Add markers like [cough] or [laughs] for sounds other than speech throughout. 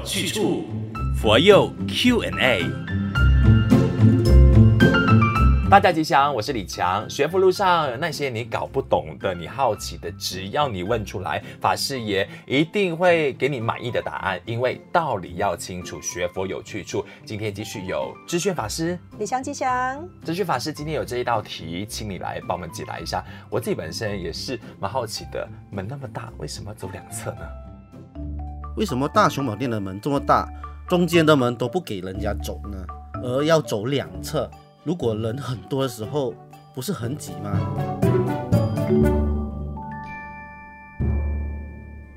有去处，佛佑 Q&A。大家吉祥，我是李强。学佛路上那些你搞不懂的、你好奇的，只要你问出来，法师爷一定会给你满意的答案。因为道理要清楚，学佛有去处。今天继续有知炫法师，李强吉祥。知炫法师今天有这一道题，请你来帮我们解答一下。我自己本身也是蛮好奇的，门那么大，为什么要走两侧呢？为什么大雄宝殿的门这么大，中间的门都不给人家走呢？而要走两侧？如果人很多的时候，不是很挤吗？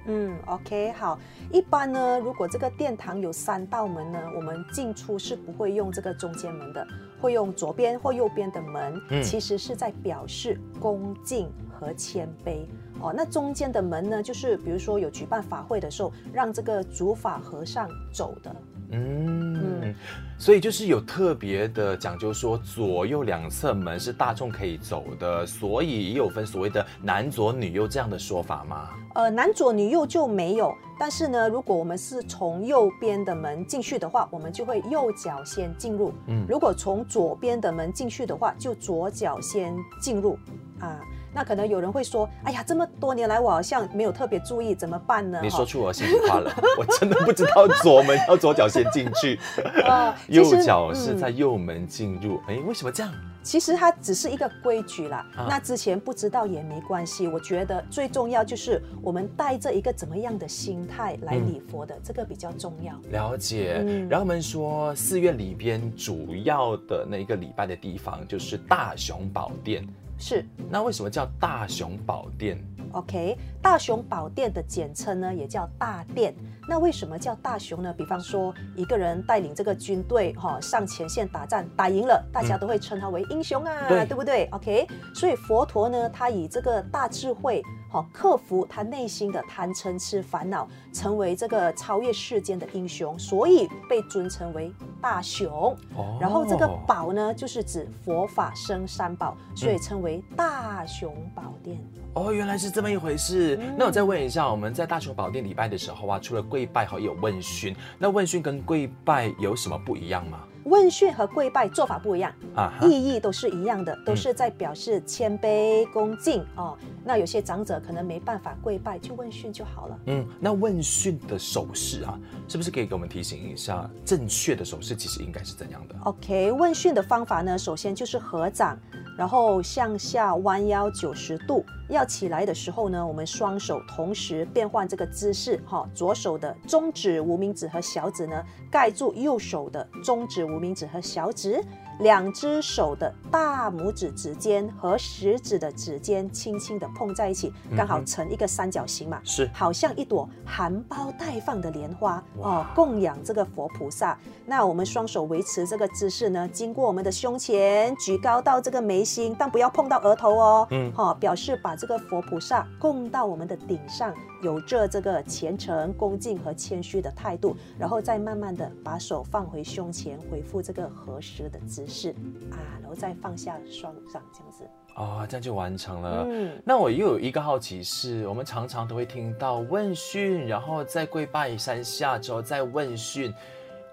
嗯，OK，好。一般呢，如果这个殿堂有三道门呢，我们进出是不会用这个中间门的，会用左边或右边的门。嗯，其实是在表示恭敬和谦卑。哦，那中间的门呢，就是比如说有举办法会的时候，让这个主法和尚走的。嗯，嗯，所以就是有特别的讲究，说左右两侧门是大众可以走的，所以也有分所谓的男左女右这样的说法吗？呃，男左女右就没有，但是呢，如果我们是从右边的门进去的话，我们就会右脚先进入；嗯，如果从左边的门进去的话，就左脚先进入啊。那可能有人会说：“哎呀，这么多年来我好像没有特别注意，怎么办呢？”你说出我心里话了，[laughs] 我真的不知道左门要左脚先进去，[laughs] [laughs] 右脚是在右门进入。哎、嗯，为什么这样？其实它只是一个规矩啦。啊、那之前不知道也没关系。我觉得最重要就是我们带着一个怎么样的心态来礼佛的，嗯、这个比较重要。了解。嗯、然后我们说寺院里边主要的那一个礼拜的地方就是大雄宝殿。是，那为什么叫大雄宝殿？OK，大雄宝殿的简称呢，也叫大殿。那为什么叫大雄呢？比方说，一个人带领这个军队哈、哦、上前线打仗，打赢了，大家都会称他为英雄啊，嗯、对不对？OK，所以佛陀呢，他以这个大智慧。好，克服他内心的贪嗔痴烦恼，成为这个超越世间的英雄，所以被尊称为大雄。哦，然后这个宝呢，就是指佛法生三宝，所以称为大雄宝殿。哦，原来是这么一回事。嗯、那我再问一下，我们在大雄宝殿礼拜的时候啊，除了跪拜，还有问讯。那问讯跟跪拜有什么不一样吗？问讯和跪拜做法不一样，啊，意义都是一样的，都是在表示谦卑恭敬、嗯、哦。那有些长者可能没办法跪拜，就问讯就好了。嗯，那问讯的手势啊，是不是可以给我们提醒一下，正确的手势其实应该是怎样的？OK，问讯的方法呢，首先就是合掌。然后向下弯腰九十度，要起来的时候呢，我们双手同时变换这个姿势，哈，左手的中指、无名指和小指呢，盖住右手的中指、无名指和小指。两只手的大拇指指尖和食指的指尖轻轻的碰在一起，刚好成一个三角形嘛，是，好像一朵含苞待放的莲花哦，供养这个佛菩萨。那我们双手维持这个姿势呢，经过我们的胸前，举高到这个眉心，但不要碰到额头哦，嗯，好，表示把这个佛菩萨供到我们的顶上，有着这个虔诚、恭敬和谦虚的态度，然后再慢慢的把手放回胸前，回复这个合十的姿势。是啊，然后再放下双掌，这样子哦，这样就完成了。嗯，那我又有一个好奇是，我们常常都会听到问讯，然后再跪拜三下之后再问讯，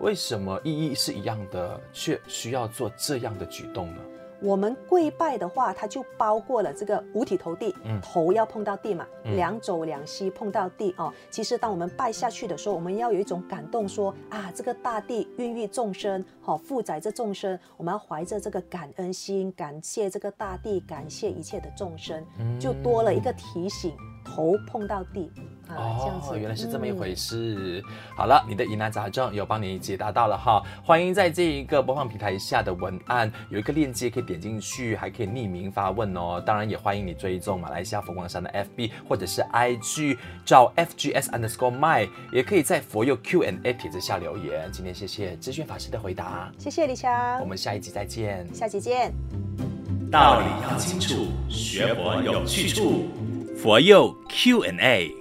为什么意义是一样的，却需要做这样的举动呢？我们跪拜的话，它就包括了这个五体投地，嗯、头要碰到地嘛，嗯、两肘两膝碰到地哦。其实当我们拜下去的时候，我们要有一种感动说，说啊，这个大地孕育众生，好、哦、负载着众生，我们要怀着这个感恩心，感谢这个大地，感谢一切的众生，嗯、就多了一个提醒，头碰到地。哦，原来是这么一回事。嗯、好了，你的疑难杂症有帮你解答到了哈。欢迎在这一个播放平台下的文案有一个链接可以点进去，还可以匿名发问哦。当然也欢迎你追踪马来西亚佛光山的 FB 或者是 IG，找 FGS underscore my，也可以在佛佑 Q&A 帖子下留言。今天谢谢知炫法师的回答，谢谢李强，我们下一集再见，下集见。道理要清楚，学佛有去处，佛佑 Q&A。